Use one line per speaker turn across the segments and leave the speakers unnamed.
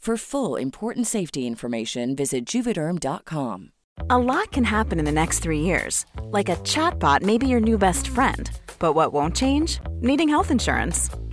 For full important safety information, visit juvederm.com.
A lot can happen in the next three years. Like a chatbot may be your new best friend. But what won't change? Needing health insurance.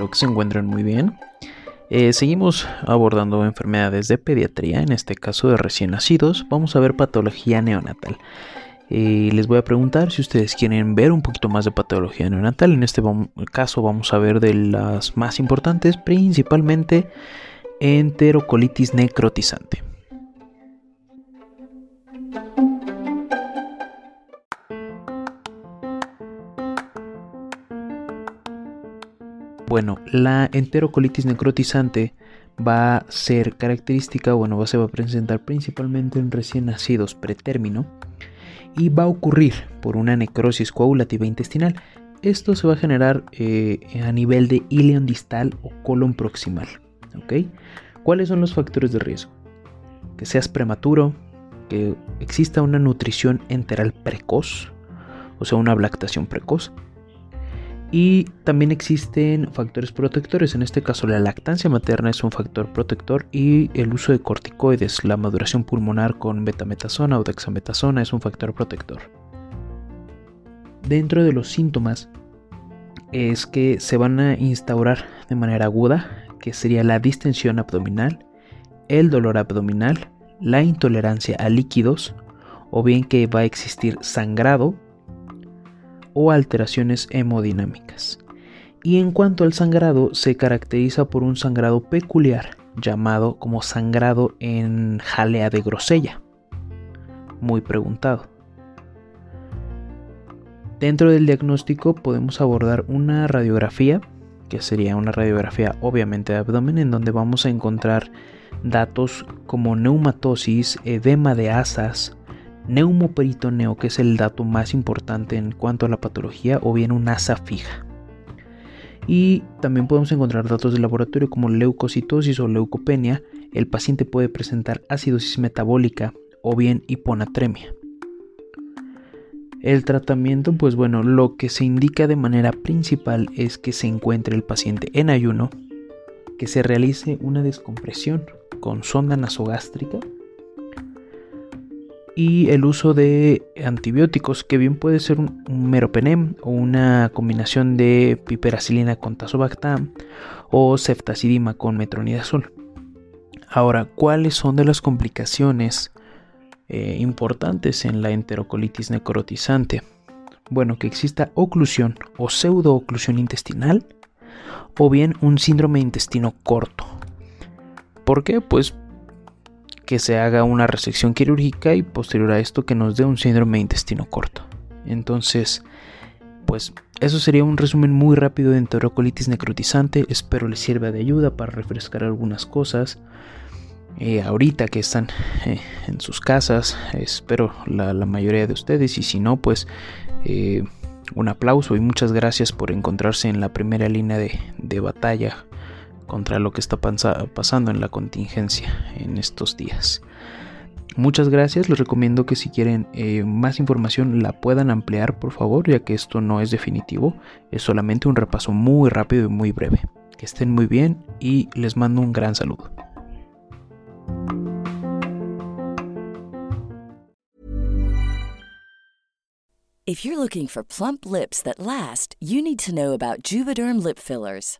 Espero que se encuentren muy bien. Eh, seguimos abordando enfermedades de pediatría, en este caso de recién nacidos. Vamos a ver patología neonatal. Eh, les voy a preguntar si ustedes quieren ver un poquito más de patología neonatal. En este caso vamos a ver de las más importantes, principalmente enterocolitis necrotizante. Bueno, la enterocolitis necrotizante va a ser característica, bueno, se va a presentar principalmente en recién nacidos pretérmino y va a ocurrir por una necrosis coagulativa intestinal. Esto se va a generar eh, a nivel de ileón distal o colon proximal. ¿Cuáles son los factores de riesgo? Que seas prematuro, que exista una nutrición enteral precoz, o sea, una lactación precoz, y también existen factores protectores, en este caso la lactancia materna es un factor protector y el uso de corticoides, la maduración pulmonar con betametasona o dexametasona es un factor protector. Dentro de los síntomas es que se van a instaurar de manera aguda, que sería la distensión abdominal, el dolor abdominal, la intolerancia a líquidos, o bien que va a existir sangrado o alteraciones hemodinámicas. Y en cuanto al sangrado, se caracteriza por un sangrado peculiar llamado como sangrado en jalea de grosella. Muy preguntado. Dentro del diagnóstico podemos abordar una radiografía, que sería una radiografía obviamente de abdomen, en donde vamos a encontrar datos como neumatosis, edema de asas, neumoperitoneo, que es el dato más importante en cuanto a la patología, o bien un asa fija. Y también podemos encontrar datos de laboratorio como leucocitosis o leucopenia. El paciente puede presentar acidosis metabólica o bien hiponatremia. El tratamiento, pues bueno, lo que se indica de manera principal es que se encuentre el paciente en ayuno, que se realice una descompresión con sonda nasogástrica y el uso de antibióticos, que bien puede ser un, meropenem o una combinación de piperacilina con tazobactam o ceftazidima con metronidazol. Ahora, ¿cuáles son de las complicaciones eh, importantes en la enterocolitis necrotizante? Bueno, que exista oclusión o pseudooclusión intestinal o bien un síndrome de intestino corto. ¿Por qué? Pues que se haga una resección quirúrgica y posterior a esto que nos dé un síndrome de intestino corto. Entonces, pues eso sería un resumen muy rápido de enterocolitis necrotizante. Espero les sirva de ayuda para refrescar algunas cosas. Eh, ahorita que están eh, en sus casas, espero la, mayoría de ustedes y si no, pues eh, un aplauso y muchas gracias por encontrarse en la primera línea de, batalla contra lo que está pasando en la contingencia en estos días. Muchas gracias, les recomiendo que si quieren más información la puedan ampliar por favor, ya que esto no es definitivo, es solamente un repaso muy rápido y muy breve. Que estén muy bien y les mando un gran saludo.
If you're looking for plump lips that last, you need to know about Juvederm lip fillers.